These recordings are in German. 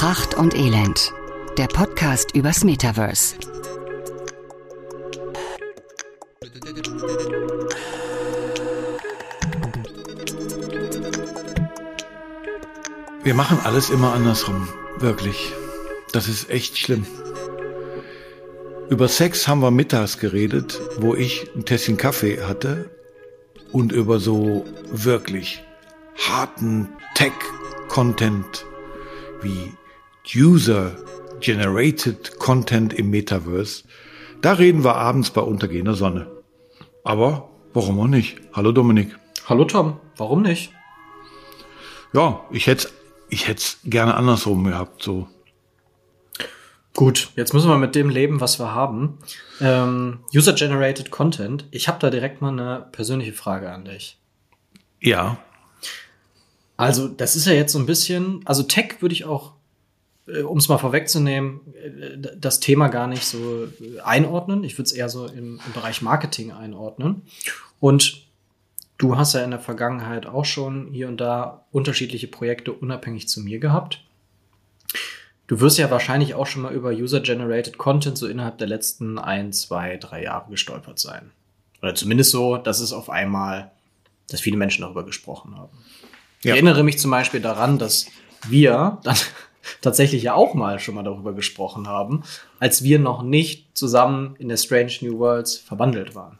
Pracht und Elend. Der Podcast übers Metaverse. Wir machen alles immer andersrum. Wirklich. Das ist echt schlimm. Über Sex haben wir mittags geredet, wo ich ein Tässchen Kaffee hatte und über so wirklich harten Tech-Content wie User-Generated Content im Metaverse. Da reden wir abends bei untergehender Sonne. Aber warum auch nicht? Hallo Dominik. Hallo Tom, warum nicht? Ja, ich hätte ich hätte gerne andersrum gehabt, so. Gut, jetzt müssen wir mit dem leben, was wir haben. Ähm, User-Generated Content. Ich habe da direkt mal eine persönliche Frage an dich. Ja. Also, das ist ja jetzt so ein bisschen, also Tech würde ich auch, um es mal vorwegzunehmen, äh, das Thema gar nicht so äh, einordnen. Ich würde es eher so im, im Bereich Marketing einordnen. Und du hast ja in der Vergangenheit auch schon hier und da unterschiedliche Projekte unabhängig zu mir gehabt. Du wirst ja wahrscheinlich auch schon mal über User-Generated Content so innerhalb der letzten ein, zwei, drei Jahre gestolpert sein. Oder zumindest so, dass es auf einmal, dass viele Menschen darüber gesprochen haben. Ja. Ich erinnere mich zum Beispiel daran, dass wir dann tatsächlich ja auch mal schon mal darüber gesprochen haben, als wir noch nicht zusammen in der Strange New Worlds verbandelt waren.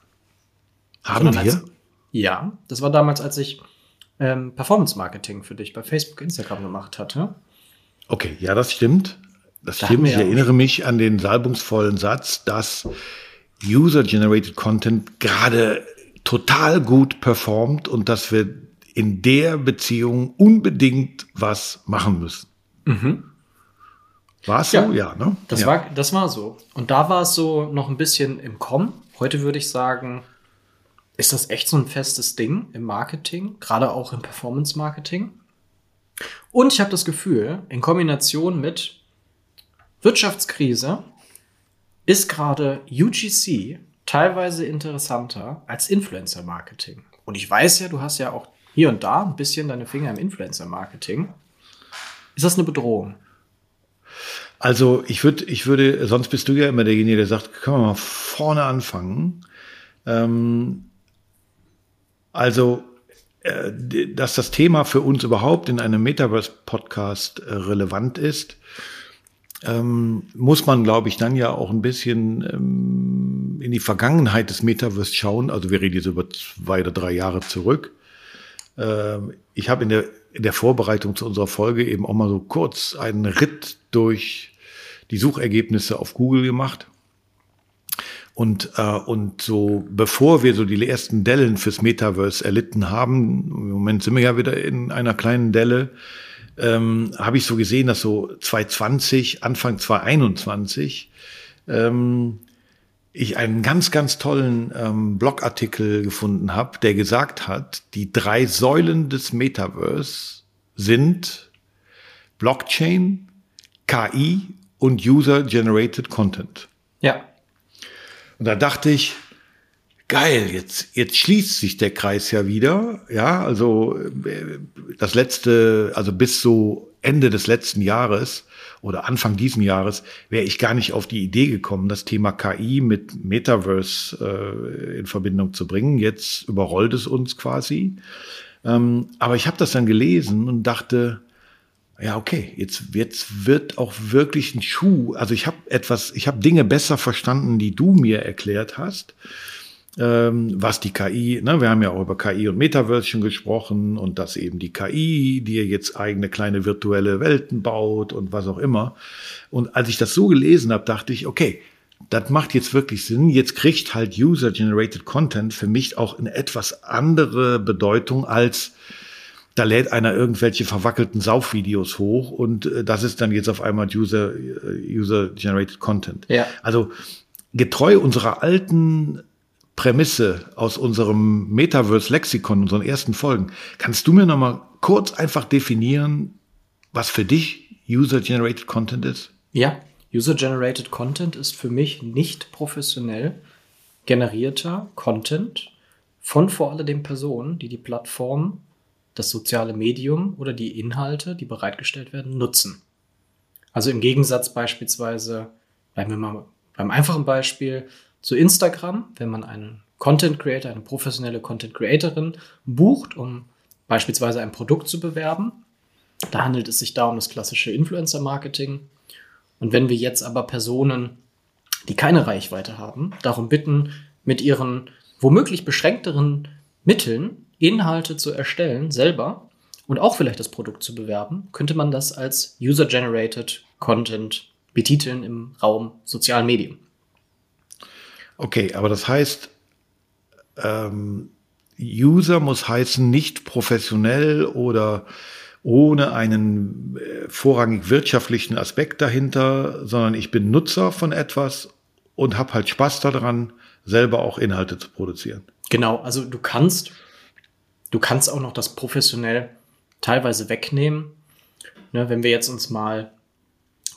Haben wir? Als, ja, das war damals, als ich ähm, Performance Marketing für dich bei Facebook, Instagram gemacht hatte. Okay, ja, das stimmt. Das da stimmt. Ich erinnere mich an den salbungsvollen Satz, dass User-Generated Content gerade total gut performt und dass wir in der Beziehung unbedingt was machen müssen. Mhm. War es so? Ja, ja ne? Das, ja. War, das war so. Und da war es so noch ein bisschen im Kommen. Heute würde ich sagen, ist das echt so ein festes Ding im Marketing, gerade auch im Performance-Marketing. Und ich habe das Gefühl, in Kombination mit Wirtschaftskrise ist gerade UGC teilweise interessanter als Influencer-Marketing. Und ich weiß ja, du hast ja auch hier und da ein bisschen deine Finger im Influencer-Marketing. Ist das eine Bedrohung? Also ich würde, ich würde, sonst bist du ja immer derjenige, der sagt, können wir mal vorne anfangen. Ähm, also äh, dass das Thema für uns überhaupt in einem Metaverse-Podcast äh, relevant ist, ähm, muss man, glaube ich, dann ja auch ein bisschen ähm, in die Vergangenheit des Metaverse schauen. Also wir reden jetzt über zwei oder drei Jahre zurück. Ähm, ich habe in der, in der Vorbereitung zu unserer Folge eben auch mal so kurz einen Ritt durch die Suchergebnisse auf Google gemacht. Und, äh, und so, bevor wir so die ersten Dellen fürs Metaverse erlitten haben, im Moment sind wir ja wieder in einer kleinen Delle, ähm, habe ich so gesehen, dass so 2020, Anfang 2021, ähm, ich einen ganz, ganz tollen ähm, Blogartikel gefunden habe, der gesagt hat, die drei Säulen des Metaverse sind Blockchain, KI und User-Generated Content. Ja. Und da dachte ich, geil, jetzt, jetzt schließt sich der Kreis ja wieder. Ja, also äh, das letzte, also bis so Ende des letzten Jahres oder Anfang diesen Jahres wäre ich gar nicht auf die Idee gekommen, das Thema KI mit Metaverse äh, in Verbindung zu bringen. Jetzt überrollt es uns quasi. Ähm, aber ich habe das dann gelesen und dachte, ja, okay, jetzt, jetzt wird auch wirklich ein Schuh. Also ich habe etwas, ich habe Dinge besser verstanden, die du mir erklärt hast. Ähm, was die KI, ne, wir haben ja auch über KI und Metaverse schon gesprochen und dass eben die KI dir jetzt eigene kleine virtuelle Welten baut und was auch immer. Und als ich das so gelesen habe, dachte ich, okay, das macht jetzt wirklich Sinn. Jetzt kriegt halt User-Generated Content für mich auch eine etwas andere Bedeutung als da lädt einer irgendwelche verwackelten Saufvideos hoch und äh, das ist dann jetzt auf einmal User, äh, User-Generated Content. Ja. Also getreu unserer alten Prämisse aus unserem Metaverse-Lexikon, unseren ersten Folgen, kannst du mir noch mal kurz einfach definieren, was für dich User-Generated Content ist? Ja, User-Generated Content ist für mich nicht professionell generierter Content von vor allem Personen, die die Plattform das soziale Medium oder die Inhalte, die bereitgestellt werden, nutzen. Also im Gegensatz beispielsweise, bleiben wir mal beim einfachen Beispiel, zu Instagram, wenn man einen Content Creator, eine professionelle Content Creatorin bucht, um beispielsweise ein Produkt zu bewerben. Da handelt es sich da um das klassische Influencer Marketing. Und wenn wir jetzt aber Personen, die keine Reichweite haben, darum bitten, mit ihren womöglich beschränkteren Mitteln Inhalte zu erstellen, selber und auch vielleicht das Produkt zu bewerben, könnte man das als User-Generated Content betiteln im Raum sozialen Medien. Okay, aber das heißt, ähm, User muss heißen nicht professionell oder ohne einen äh, vorrangig wirtschaftlichen Aspekt dahinter, sondern ich bin Nutzer von etwas und habe halt Spaß daran, selber auch Inhalte zu produzieren. Genau, also du kannst, du kannst auch noch das professionell teilweise wegnehmen. Ne, wenn wir jetzt uns mal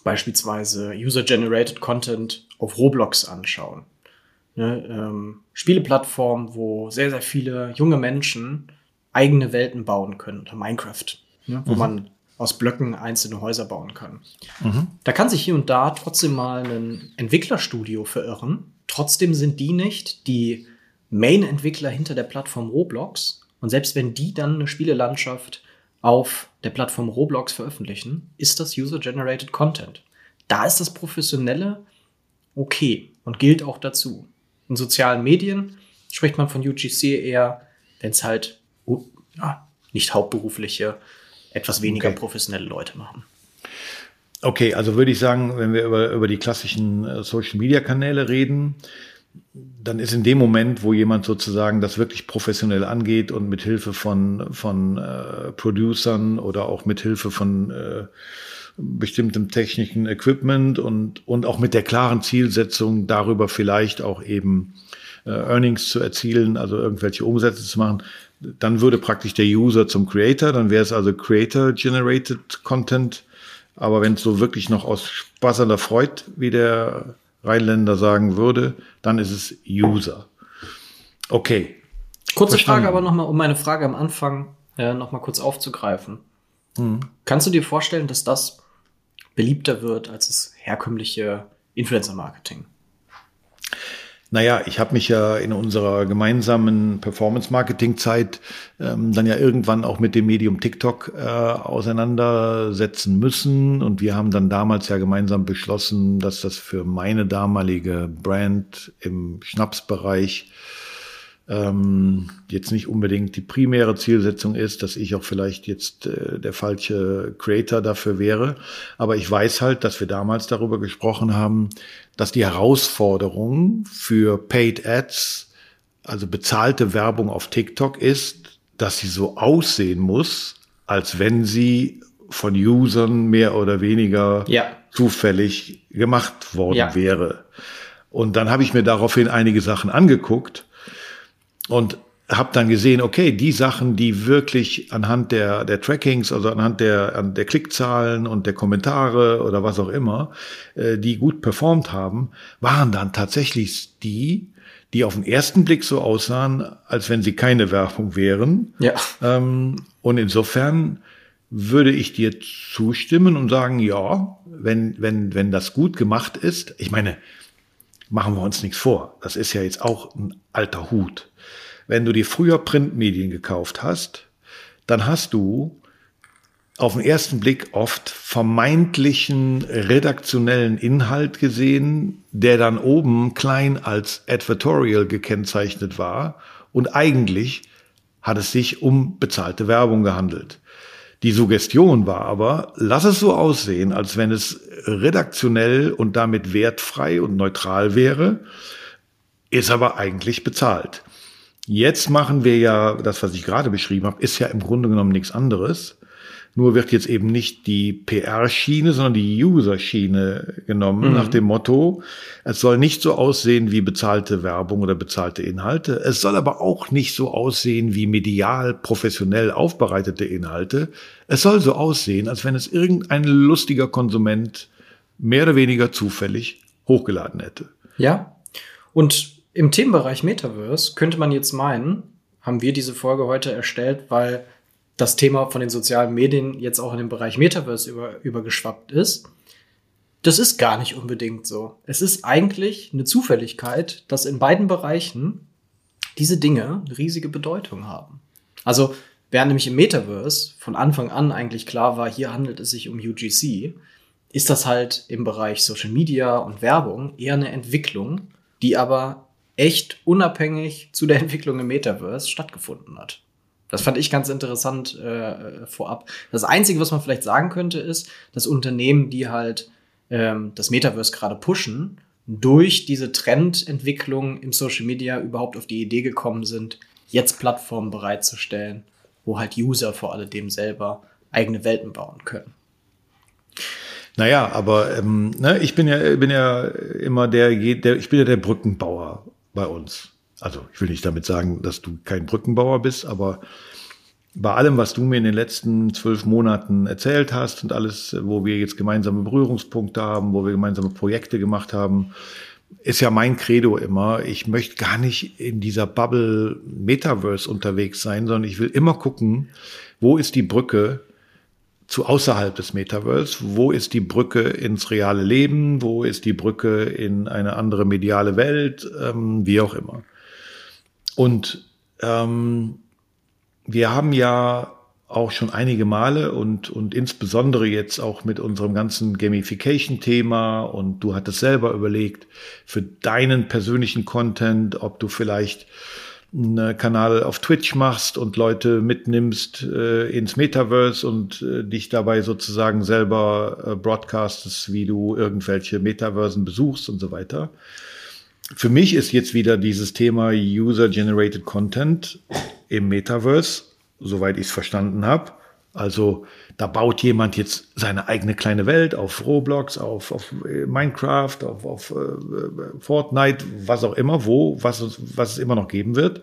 beispielsweise User-Generated Content auf Roblox anschauen. Ne, ähm, Spieleplattform, wo sehr, sehr viele junge Menschen eigene Welten bauen können, oder Minecraft, ne, wo mhm. man aus Blöcken einzelne Häuser bauen kann. Mhm. Da kann sich hier und da trotzdem mal ein Entwicklerstudio verirren. Trotzdem sind die nicht die Main-Entwickler hinter der Plattform Roblox. Und selbst wenn die dann eine Spielelandschaft auf der Plattform Roblox veröffentlichen, ist das User-Generated Content. Da ist das Professionelle okay und gilt auch dazu. In sozialen Medien spricht man von UGC eher, wenn es halt oh, ja, nicht hauptberufliche, etwas weniger okay. professionelle Leute machen. Okay, also würde ich sagen, wenn wir über, über die klassischen äh, Social-Media-Kanäle reden, dann ist in dem Moment, wo jemand sozusagen das wirklich professionell angeht und mit Hilfe von, von äh, Producern oder auch mit Hilfe von äh, bestimmtem technischen Equipment und, und auch mit der klaren Zielsetzung, darüber vielleicht auch eben äh, Earnings zu erzielen, also irgendwelche Umsätze zu machen, dann würde praktisch der User zum Creator, dann wäre es also Creator-Generated Content. Aber wenn es so wirklich noch aus Spaß an der Freude, wie der Rheinländer sagen würde, dann ist es User. Okay. Kurze Verstanden. Frage aber nochmal, um meine Frage am Anfang äh, nochmal kurz aufzugreifen. Mhm. Kannst du dir vorstellen, dass das beliebter wird als das herkömmliche Influencer-Marketing? Naja, ich habe mich ja in unserer gemeinsamen Performance-Marketing-Zeit ähm, dann ja irgendwann auch mit dem Medium TikTok äh, auseinandersetzen müssen. Und wir haben dann damals ja gemeinsam beschlossen, dass das für meine damalige Brand im Schnapsbereich ähm, jetzt nicht unbedingt die primäre Zielsetzung ist, dass ich auch vielleicht jetzt äh, der falsche Creator dafür wäre. Aber ich weiß halt, dass wir damals darüber gesprochen haben, dass die Herausforderung für Paid Ads, also bezahlte Werbung auf TikTok ist, dass sie so aussehen muss, als wenn sie von Usern mehr oder weniger ja. zufällig gemacht worden ja. wäre. Und dann habe ich mir daraufhin einige Sachen angeguckt und habe dann gesehen, okay, die Sachen, die wirklich anhand der, der Trackings, also anhand der, an der Klickzahlen und der Kommentare oder was auch immer, äh, die gut performt haben, waren dann tatsächlich die, die auf den ersten Blick so aussahen, als wenn sie keine Werbung wären. Ja. Ähm, und insofern würde ich dir zustimmen und sagen, ja, wenn, wenn, wenn das gut gemacht ist, ich meine, machen wir uns nichts vor. Das ist ja jetzt auch ein alter Hut. Wenn du dir früher Printmedien gekauft hast, dann hast du auf den ersten Blick oft vermeintlichen redaktionellen Inhalt gesehen, der dann oben klein als Advertorial gekennzeichnet war und eigentlich hat es sich um bezahlte Werbung gehandelt. Die Suggestion war aber, lass es so aussehen, als wenn es redaktionell und damit wertfrei und neutral wäre, ist aber eigentlich bezahlt. Jetzt machen wir ja, das, was ich gerade beschrieben habe, ist ja im Grunde genommen nichts anderes. Nur wird jetzt eben nicht die PR-Schiene, sondern die User-Schiene genommen, mhm. nach dem Motto, es soll nicht so aussehen wie bezahlte Werbung oder bezahlte Inhalte. Es soll aber auch nicht so aussehen wie medial professionell aufbereitete Inhalte. Es soll so aussehen, als wenn es irgendein lustiger Konsument mehr oder weniger zufällig hochgeladen hätte. Ja. Und im Themenbereich Metaverse könnte man jetzt meinen, haben wir diese Folge heute erstellt, weil das Thema von den sozialen Medien jetzt auch in den Bereich Metaverse über, übergeschwappt ist. Das ist gar nicht unbedingt so. Es ist eigentlich eine Zufälligkeit, dass in beiden Bereichen diese Dinge eine riesige Bedeutung haben. Also, während nämlich im Metaverse von Anfang an eigentlich klar war, hier handelt es sich um UGC, ist das halt im Bereich Social Media und Werbung eher eine Entwicklung, die aber echt unabhängig zu der Entwicklung im Metaverse stattgefunden hat. Das fand ich ganz interessant äh, vorab. Das Einzige, was man vielleicht sagen könnte, ist, dass Unternehmen, die halt ähm, das Metaverse gerade pushen, durch diese Trendentwicklung im Social Media überhaupt auf die Idee gekommen sind, jetzt Plattformen bereitzustellen, wo halt User vor alledem selber eigene Welten bauen können. Naja, aber ähm, ne, ich bin ja, bin ja immer der, der, ich bin ja der Brückenbauer bei uns. Also ich will nicht damit sagen, dass du kein Brückenbauer bist, aber bei allem, was du mir in den letzten zwölf Monaten erzählt hast und alles, wo wir jetzt gemeinsame Berührungspunkte haben, wo wir gemeinsame Projekte gemacht haben, ist ja mein Credo immer, ich möchte gar nicht in dieser Bubble Metaverse unterwegs sein, sondern ich will immer gucken, wo ist die Brücke zu außerhalb des Metaverse? Wo ist die Brücke ins reale Leben? Wo ist die Brücke in eine andere mediale Welt? Ähm, wie auch immer. Und ähm, wir haben ja auch schon einige Male und, und insbesondere jetzt auch mit unserem ganzen Gamification-Thema und du hattest selber überlegt, für deinen persönlichen Content, ob du vielleicht einen Kanal auf Twitch machst und Leute mitnimmst äh, ins Metaverse und äh, dich dabei sozusagen selber äh, broadcastest, wie du irgendwelche Metaversen besuchst und so weiter. Für mich ist jetzt wieder dieses Thema User-Generated Content im Metaverse, soweit ich es verstanden habe. Also da baut jemand jetzt seine eigene kleine Welt auf Roblox, auf, auf äh, Minecraft, auf, auf äh, Fortnite, was auch immer, wo, was, was es immer noch geben wird.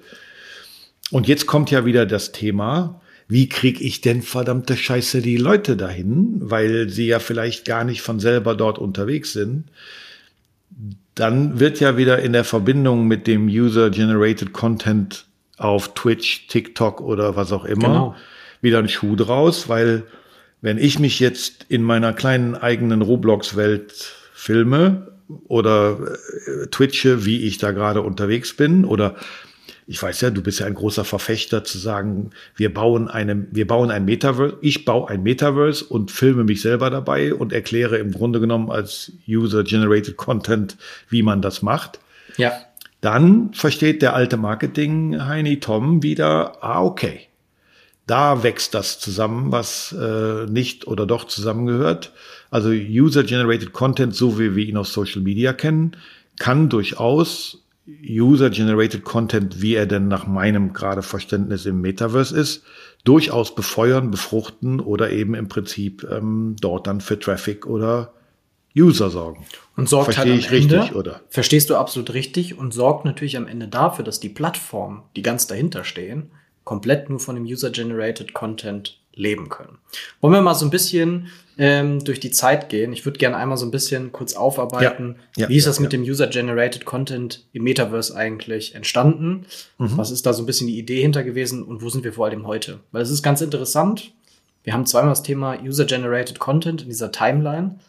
Und jetzt kommt ja wieder das Thema, wie kriege ich denn verdammte Scheiße die Leute dahin, weil sie ja vielleicht gar nicht von selber dort unterwegs sind. Dann wird ja wieder in der Verbindung mit dem User-Generated Content auf Twitch, TikTok oder was auch immer genau. Wieder ein Schuh draus, weil wenn ich mich jetzt in meiner kleinen eigenen Roblox-Welt filme oder äh, twitche, wie ich da gerade unterwegs bin oder ich weiß ja, du bist ja ein großer Verfechter zu sagen, wir bauen eine, wir bauen ein Metaverse, ich baue ein Metaverse und filme mich selber dabei und erkläre im Grunde genommen als User-Generated Content, wie man das macht. Ja. Dann versteht der alte Marketing Heini Tom wieder, ah, okay. Da wächst das zusammen, was äh, nicht oder doch zusammengehört. Also User-Generated Content, so wie wir ihn aus Social Media kennen, kann durchaus User-Generated Content, wie er denn nach meinem gerade Verständnis im Metaverse ist, durchaus befeuern, befruchten oder eben im Prinzip ähm, dort dann für Traffic oder User sorgen. Und sorgt Verstehe halt am ich Ende, richtig, oder? Verstehst du absolut richtig und sorgt natürlich am Ende dafür, dass die Plattformen, die ganz dahinter stehen, komplett nur von dem User-Generated Content leben können. Wollen wir mal so ein bisschen ähm, durch die Zeit gehen? Ich würde gerne einmal so ein bisschen kurz aufarbeiten, ja, ja, wie ist das ja, mit dem User-Generated Content im Metaverse eigentlich entstanden? Mhm. Was ist da so ein bisschen die Idee hinter gewesen und wo sind wir vor allem heute? Weil es ist ganz interessant. Wir haben zweimal das Thema User-Generated Content in dieser Timeline,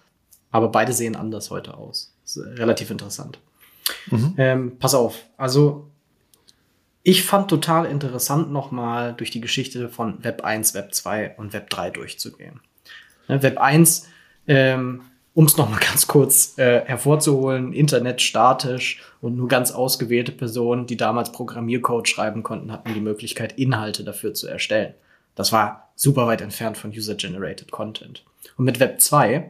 aber beide sehen anders heute aus. Relativ interessant. Mhm. Ähm, pass auf, also ich fand total interessant, nochmal durch die Geschichte von Web 1, Web 2 und Web 3 durchzugehen. Ne, Web 1, ähm, um es nochmal ganz kurz äh, hervorzuholen, Internet statisch und nur ganz ausgewählte Personen, die damals Programmiercode schreiben konnten, hatten die Möglichkeit, Inhalte dafür zu erstellen. Das war super weit entfernt von User-Generated Content. Und mit Web 2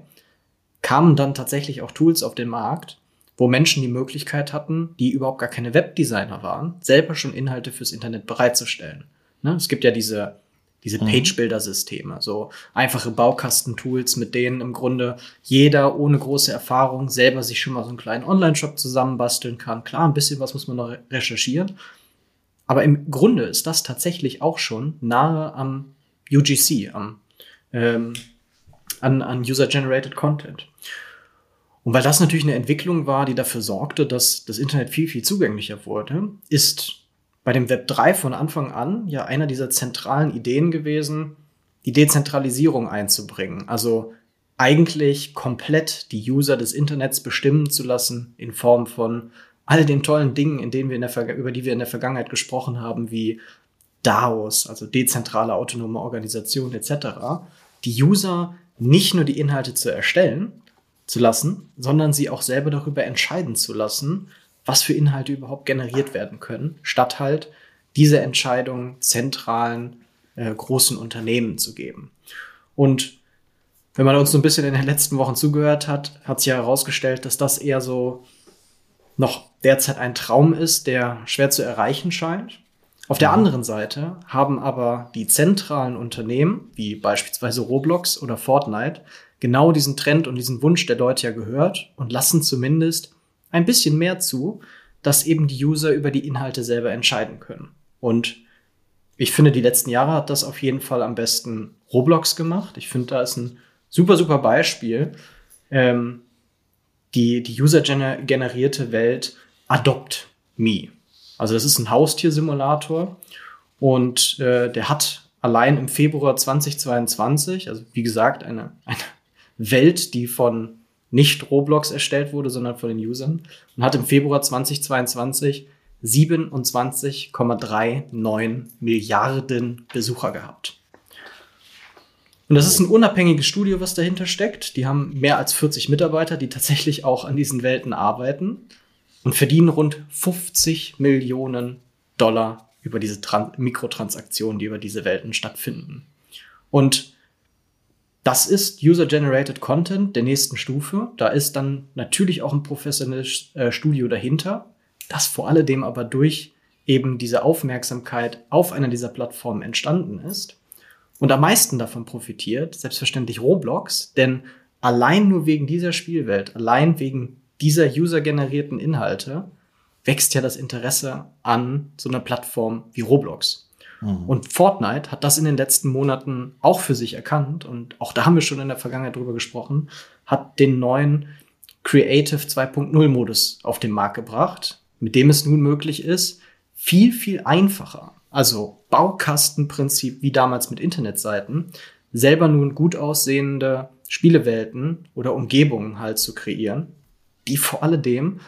kamen dann tatsächlich auch Tools auf den Markt, wo Menschen die Möglichkeit hatten, die überhaupt gar keine Webdesigner waren, selber schon Inhalte fürs Internet bereitzustellen. Ne? Es gibt ja diese, diese mhm. Page-Builder-Systeme, so einfache Baukastentools, mit denen im Grunde jeder ohne große Erfahrung selber sich schon mal so einen kleinen Online-Shop zusammenbasteln kann. Klar, ein bisschen was muss man noch recherchieren. Aber im Grunde ist das tatsächlich auch schon nahe am UGC, am, ähm, an, an User-Generated Content. Und weil das natürlich eine Entwicklung war, die dafür sorgte, dass das Internet viel, viel zugänglicher wurde, ist bei dem Web 3 von Anfang an ja einer dieser zentralen Ideen gewesen, die Dezentralisierung einzubringen. Also eigentlich komplett die User des Internets bestimmen zu lassen in Form von all den tollen Dingen, in denen wir in der über die wir in der Vergangenheit gesprochen haben, wie DAOs, also dezentrale autonome Organisationen etc., die User nicht nur die Inhalte zu erstellen zu lassen, sondern sie auch selber darüber entscheiden zu lassen, was für Inhalte überhaupt generiert werden können, statt halt diese Entscheidung zentralen äh, großen Unternehmen zu geben. Und wenn man uns so ein bisschen in den letzten Wochen zugehört hat, hat sich ja herausgestellt, dass das eher so noch derzeit ein Traum ist, der schwer zu erreichen scheint. Auf der mhm. anderen Seite haben aber die zentralen Unternehmen, wie beispielsweise Roblox oder Fortnite, genau diesen Trend und diesen Wunsch der Leute ja gehört und lassen zumindest ein bisschen mehr zu, dass eben die User über die Inhalte selber entscheiden können. Und ich finde, die letzten Jahre hat das auf jeden Fall am besten Roblox gemacht. Ich finde, da ist ein super, super Beispiel. Ähm, die, die user-generierte Welt Adopt Me. Also das ist ein Haustiersimulator und äh, der hat allein im Februar 2022, also wie gesagt, eine, eine Welt, die von nicht Roblox erstellt wurde, sondern von den Usern und hat im Februar 2022 27,39 Milliarden Besucher gehabt. Und das ist ein unabhängiges Studio, was dahinter steckt. Die haben mehr als 40 Mitarbeiter, die tatsächlich auch an diesen Welten arbeiten und verdienen rund 50 Millionen Dollar über diese Tran Mikrotransaktionen, die über diese Welten stattfinden. Und das ist User-Generated Content der nächsten Stufe. Da ist dann natürlich auch ein professionelles äh, Studio dahinter, das vor alledem aber durch eben diese Aufmerksamkeit auf einer dieser Plattformen entstanden ist. Und am meisten davon profitiert selbstverständlich Roblox, denn allein nur wegen dieser Spielwelt, allein wegen dieser user-generierten Inhalte wächst ja das Interesse an so einer Plattform wie Roblox. Mhm. Und Fortnite hat das in den letzten Monaten auch für sich erkannt und auch da haben wir schon in der Vergangenheit drüber gesprochen, hat den neuen Creative 2.0 Modus auf den Markt gebracht, mit dem es nun möglich ist, viel, viel einfacher, also Baukastenprinzip wie damals mit Internetseiten, selber nun gut aussehende Spielewelten oder Umgebungen halt zu kreieren, die vor alledem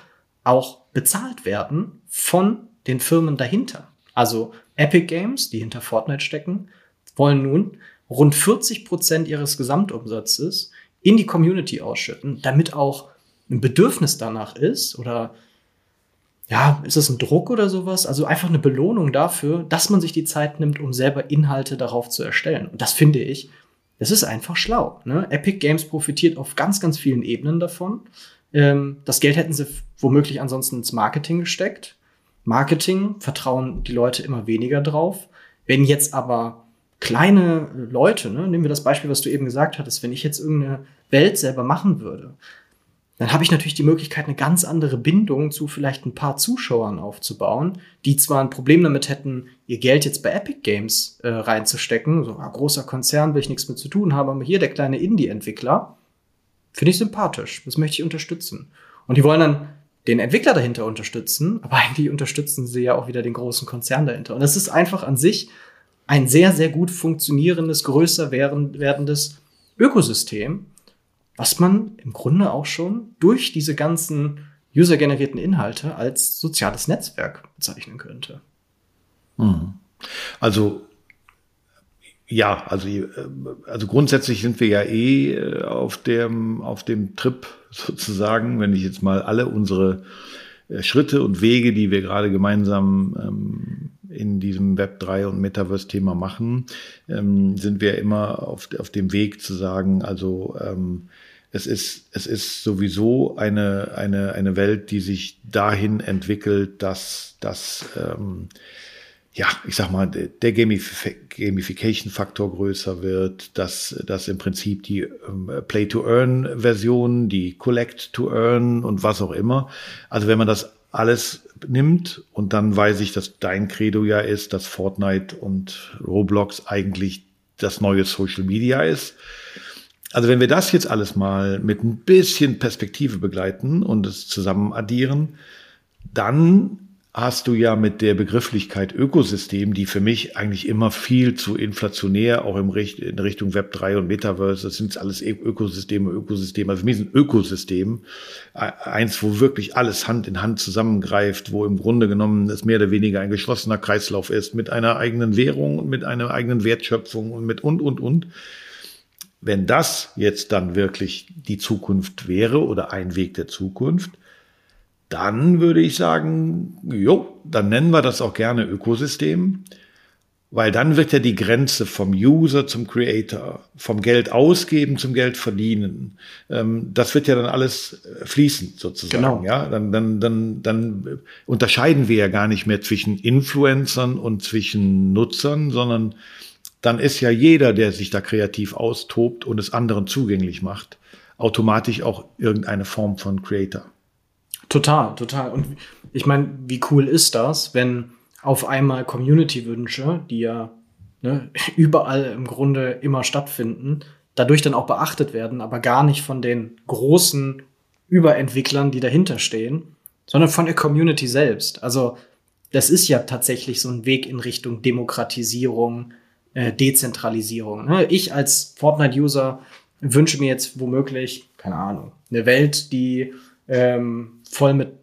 auch bezahlt werden von den Firmen dahinter. Also Epic Games, die hinter Fortnite stecken, wollen nun rund 40 Prozent ihres Gesamtumsatzes in die Community ausschütten, damit auch ein Bedürfnis danach ist oder ja, ist es ein Druck oder sowas? Also einfach eine Belohnung dafür, dass man sich die Zeit nimmt, um selber Inhalte darauf zu erstellen. Und das finde ich, das ist einfach schlau. Ne? Epic Games profitiert auf ganz, ganz vielen Ebenen davon. Ähm, das Geld hätten sie womöglich ansonsten ins Marketing gesteckt. Marketing vertrauen die Leute immer weniger drauf. Wenn jetzt aber kleine Leute, ne, nehmen wir das Beispiel, was du eben gesagt hattest, wenn ich jetzt irgendeine Welt selber machen würde, dann habe ich natürlich die Möglichkeit, eine ganz andere Bindung zu vielleicht ein paar Zuschauern aufzubauen, die zwar ein Problem damit hätten, ihr Geld jetzt bei Epic Games äh, reinzustecken, so ein großer Konzern will ich nichts mit zu tun haben, aber hier der kleine Indie-Entwickler, finde ich sympathisch, das möchte ich unterstützen. Und die wollen dann den Entwickler dahinter unterstützen, aber eigentlich unterstützen sie ja auch wieder den großen Konzern dahinter. Und das ist einfach an sich ein sehr, sehr gut funktionierendes, größer werdendes Ökosystem, was man im Grunde auch schon durch diese ganzen usergenerierten Inhalte als soziales Netzwerk bezeichnen könnte. Hm. Also ja, also, äh, also grundsätzlich sind wir ja eh äh, auf dem, auf dem Trip sozusagen, wenn ich jetzt mal alle unsere äh, Schritte und Wege, die wir gerade gemeinsam ähm, in diesem Web 3 und Metaverse-Thema machen, ähm, sind wir immer auf, auf dem Weg zu sagen, also ähm, es ist, es ist sowieso eine, eine, eine Welt, die sich dahin entwickelt, dass, dass ähm, ja, ich sag mal, der Gamification-Faktor größer wird, dass, dass im Prinzip die ähm, Play-to-Earn-Version, die Collect-to-Earn und was auch immer. Also wenn man das alles nimmt und dann weiß ich, dass dein Credo ja ist, dass Fortnite und Roblox eigentlich das neue Social Media ist. Also wenn wir das jetzt alles mal mit ein bisschen Perspektive begleiten und es zusammen addieren, dann hast du ja mit der Begrifflichkeit Ökosystem, die für mich eigentlich immer viel zu inflationär, auch im Richt in Richtung Web 3 und Metaverse, das sind alles Ökosysteme, Ökosysteme. Also für mich ist ein Ökosystem eins, wo wirklich alles Hand in Hand zusammengreift, wo im Grunde genommen es mehr oder weniger ein geschlossener Kreislauf ist, mit einer eigenen Währung und mit einer eigenen Wertschöpfung und mit und, und, und. Wenn das jetzt dann wirklich die Zukunft wäre oder ein Weg der Zukunft, dann würde ich sagen, jo, dann nennen wir das auch gerne Ökosystem, weil dann wird ja die Grenze vom User zum Creator, vom Geld ausgeben zum Geld verdienen, ähm, das wird ja dann alles fließend sozusagen. Genau. Ja, dann, dann, dann, dann unterscheiden wir ja gar nicht mehr zwischen Influencern und zwischen Nutzern, sondern dann ist ja jeder, der sich da kreativ austobt und es anderen zugänglich macht, automatisch auch irgendeine Form von Creator. Total, total. Und ich meine, wie cool ist das, wenn auf einmal Community-Wünsche, die ja ne, überall im Grunde immer stattfinden, dadurch dann auch beachtet werden, aber gar nicht von den großen Überentwicklern, die dahinter stehen, sondern von der Community selbst. Also das ist ja tatsächlich so ein Weg in Richtung Demokratisierung, äh, Dezentralisierung. Ne? Ich als Fortnite-User wünsche mir jetzt womöglich, keine Ahnung, eine Welt, die ähm, voll mit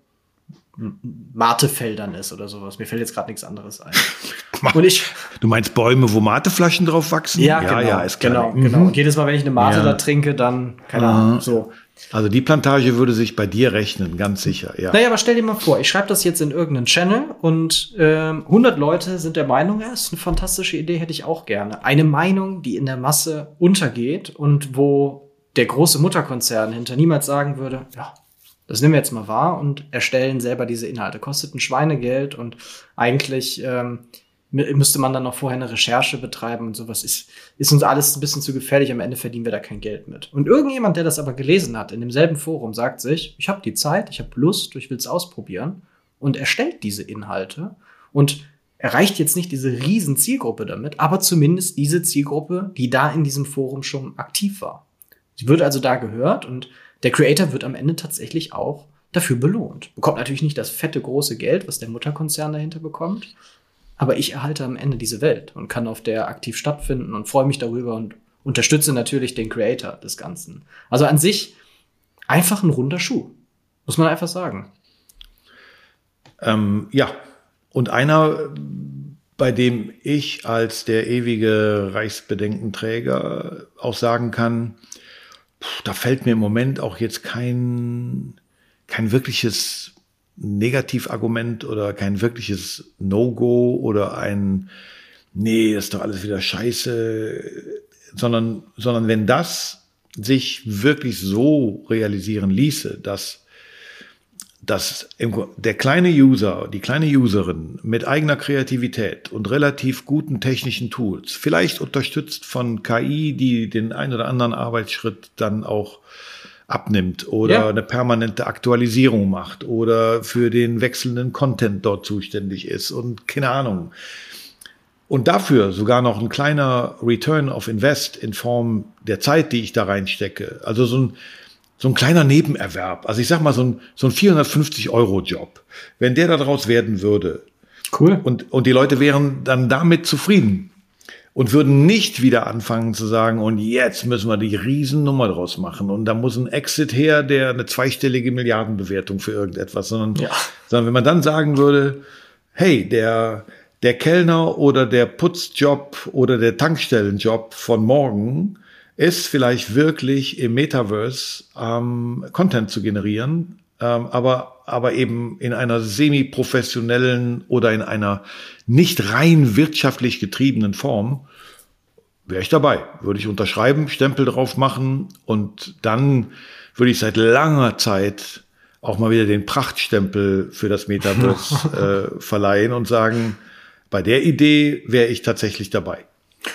Matefeldern ist oder sowas. Mir fällt jetzt gerade nichts anderes ein. Und ich, du meinst Bäume, wo Mateflaschen drauf wachsen? Ja, ja, genau, ja ist klar. Genau, genau. Und jedes Mal, wenn ich eine Mate ja. da trinke, dann, keine Ahnung, so. Also die Plantage würde sich bei dir rechnen, ganz sicher, ja. Naja, aber stell dir mal vor, ich schreibe das jetzt in irgendeinen Channel und ähm, 100 Leute sind der Meinung, ja, ist eine fantastische Idee, hätte ich auch gerne. Eine Meinung, die in der Masse untergeht und wo der große Mutterkonzern hinter niemals sagen würde, ja, das nehmen wir jetzt mal wahr und erstellen selber diese Inhalte. Kostet ein Schweinegeld und eigentlich ähm, müsste man dann noch vorher eine Recherche betreiben und sowas. Ist, ist uns alles ein bisschen zu gefährlich. Am Ende verdienen wir da kein Geld mit. Und irgendjemand, der das aber gelesen hat, in demselben Forum, sagt sich, ich habe die Zeit, ich habe Lust, ich will es ausprobieren und erstellt diese Inhalte und erreicht jetzt nicht diese riesen Zielgruppe damit, aber zumindest diese Zielgruppe, die da in diesem Forum schon aktiv war. Sie wird also da gehört und der Creator wird am Ende tatsächlich auch dafür belohnt. Bekommt natürlich nicht das fette große Geld, was der Mutterkonzern dahinter bekommt, aber ich erhalte am Ende diese Welt und kann auf der aktiv stattfinden und freue mich darüber und unterstütze natürlich den Creator des Ganzen. Also an sich einfach ein runder Schuh, muss man einfach sagen. Ähm, ja, und einer, bei dem ich als der ewige Reichsbedenkenträger auch sagen kann, da fällt mir im Moment auch jetzt kein, kein wirkliches Negativargument oder kein wirkliches No-Go oder ein, nee, ist doch alles wieder scheiße, sondern, sondern wenn das sich wirklich so realisieren ließe, dass dass der kleine User, die kleine Userin mit eigener Kreativität und relativ guten technischen Tools, vielleicht unterstützt von KI, die den ein oder anderen Arbeitsschritt dann auch abnimmt oder ja. eine permanente Aktualisierung macht oder für den wechselnden Content dort zuständig ist und keine Ahnung. Und dafür sogar noch ein kleiner Return of Invest in Form der Zeit, die ich da reinstecke. Also so ein, so ein kleiner Nebenerwerb. Also ich sag mal so ein, so ein 450 Euro Job. Wenn der daraus werden würde. Cool. Und, und die Leute wären dann damit zufrieden und würden nicht wieder anfangen zu sagen, und jetzt müssen wir die Riesennummer draus machen. Und da muss ein Exit her, der eine zweistellige Milliardenbewertung für irgendetwas, sondern, ja. sondern wenn man dann sagen würde, hey, der, der Kellner oder der Putzjob oder der Tankstellenjob von morgen, ist vielleicht wirklich im Metaverse ähm, Content zu generieren, ähm, aber, aber eben in einer semi-professionellen oder in einer nicht rein wirtschaftlich getriebenen Form, wäre ich dabei. Würde ich unterschreiben, Stempel drauf machen und dann würde ich seit langer Zeit auch mal wieder den Prachtstempel für das Metaverse äh, verleihen und sagen, bei der Idee wäre ich tatsächlich dabei.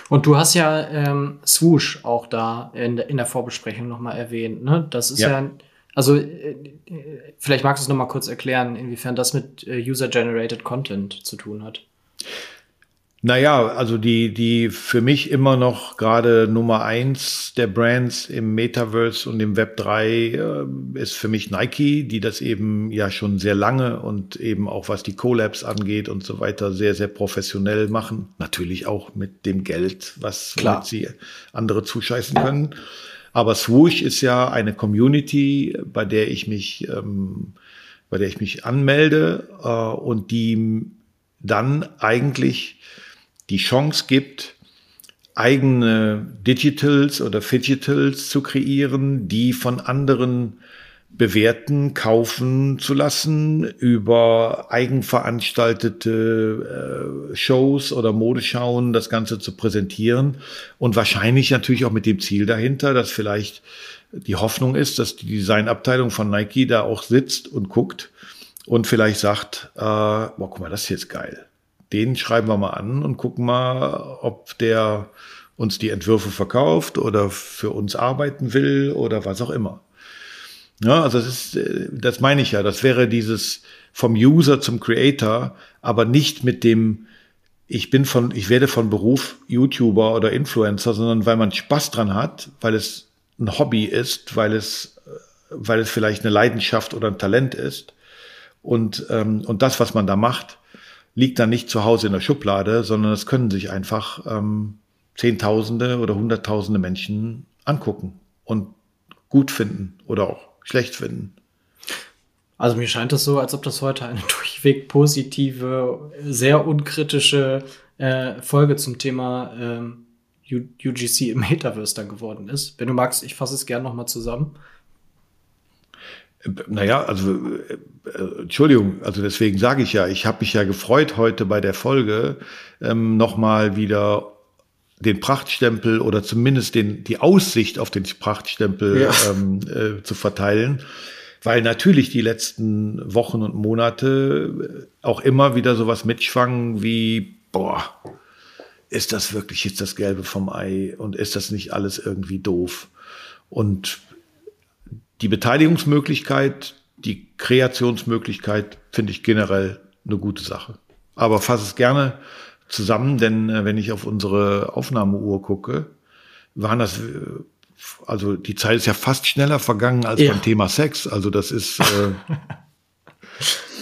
Und du hast ja ähm, Swoosh auch da in, in der Vorbesprechung nochmal erwähnt. Ne? Das ist ja, ja also äh, vielleicht magst du es nochmal kurz erklären, inwiefern das mit äh, User-Generated Content zu tun hat. Naja, also die, die für mich immer noch gerade Nummer eins der Brands im Metaverse und im Web 3 äh, ist für mich Nike, die das eben ja schon sehr lange und eben auch was die Collabs angeht und so weiter sehr, sehr professionell machen. Natürlich auch mit dem Geld, was sie andere zuscheißen können. Aber Swoosh ist ja eine Community, bei der ich mich, ähm, bei der ich mich anmelde äh, und die dann eigentlich die Chance gibt, eigene Digitals oder Fidgetals zu kreieren, die von anderen bewerten, kaufen zu lassen, über eigenveranstaltete äh, Shows oder Modeschauen das Ganze zu präsentieren. Und wahrscheinlich natürlich auch mit dem Ziel dahinter, dass vielleicht die Hoffnung ist, dass die Designabteilung von Nike da auch sitzt und guckt und vielleicht sagt, äh, boah, guck mal, das ist jetzt geil den schreiben wir mal an und gucken mal, ob der uns die Entwürfe verkauft oder für uns arbeiten will oder was auch immer. Ja, also das ist, äh, das meine ich ja. Das wäre dieses vom User zum Creator, aber nicht mit dem, ich bin von, ich werde von Beruf YouTuber oder Influencer, sondern weil man Spaß dran hat, weil es ein Hobby ist, weil es, äh, weil es vielleicht eine Leidenschaft oder ein Talent ist. Und, ähm, und das, was man da macht, liegt dann nicht zu Hause in der Schublade, sondern es können sich einfach ähm, Zehntausende oder Hunderttausende Menschen angucken und gut finden oder auch schlecht finden. Also mir scheint es so, als ob das heute eine durchweg positive, sehr unkritische äh, Folge zum Thema ähm, UGC im Metaverse dann geworden ist. Wenn du magst, ich fasse es gerne nochmal zusammen. Naja, also äh, Entschuldigung, also deswegen sage ich ja, ich habe mich ja gefreut heute bei der Folge ähm, nochmal wieder den Prachtstempel oder zumindest den, die Aussicht auf den Prachtstempel ja. ähm, äh, zu verteilen, weil natürlich die letzten Wochen und Monate auch immer wieder sowas mitschwangen wie, boah, ist das wirklich jetzt das Gelbe vom Ei und ist das nicht alles irgendwie doof? Und die Beteiligungsmöglichkeit, die Kreationsmöglichkeit finde ich generell eine gute Sache. Aber fasse es gerne zusammen, denn äh, wenn ich auf unsere Aufnahmeuhr gucke, waren das, äh, also die Zeit ist ja fast schneller vergangen als ja. beim Thema Sex. Also das ist äh,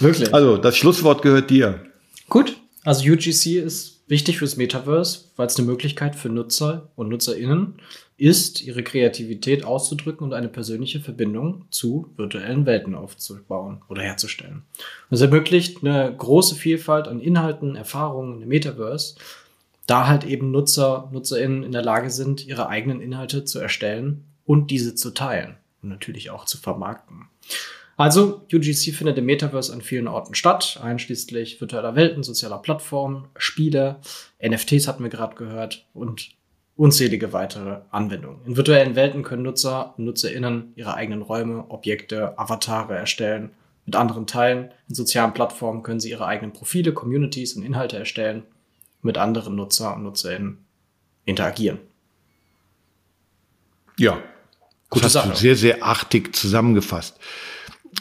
wirklich. Also das Schlusswort gehört dir. Gut, also UGC ist wichtig fürs Metaverse, weil es eine Möglichkeit für Nutzer und NutzerInnen ist, ihre Kreativität auszudrücken und eine persönliche Verbindung zu virtuellen Welten aufzubauen oder herzustellen. Und es ermöglicht eine große Vielfalt an Inhalten, Erfahrungen im Metaverse, da halt eben Nutzer, NutzerInnen in der Lage sind, ihre eigenen Inhalte zu erstellen und diese zu teilen und natürlich auch zu vermarkten. Also, UGC findet im Metaverse an vielen Orten statt, einschließlich virtueller Welten, sozialer Plattformen, Spiele, NFTs hatten wir gerade gehört und unzählige weitere Anwendungen. In virtuellen Welten können Nutzer und NutzerInnen ihre eigenen Räume, Objekte, Avatare erstellen, mit anderen teilen. In sozialen Plattformen können sie ihre eigenen Profile, Communities und Inhalte erstellen, mit anderen Nutzer und NutzerInnen interagieren. Ja, Gute das hast Sache. du sehr, sehr artig zusammengefasst.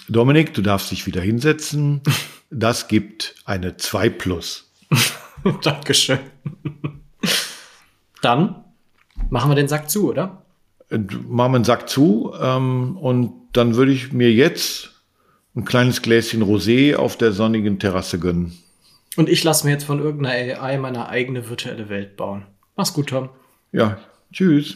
Dominik, du darfst dich wieder hinsetzen. Das gibt eine 2 plus. Dankeschön. Dann machen wir den Sack zu, oder? Äh, machen wir den Sack zu ähm, und dann würde ich mir jetzt ein kleines Gläschen Rosé auf der sonnigen Terrasse gönnen. Und ich lasse mir jetzt von irgendeiner AI meine eigene virtuelle Welt bauen. Mach's gut, Tom. Ja, tschüss.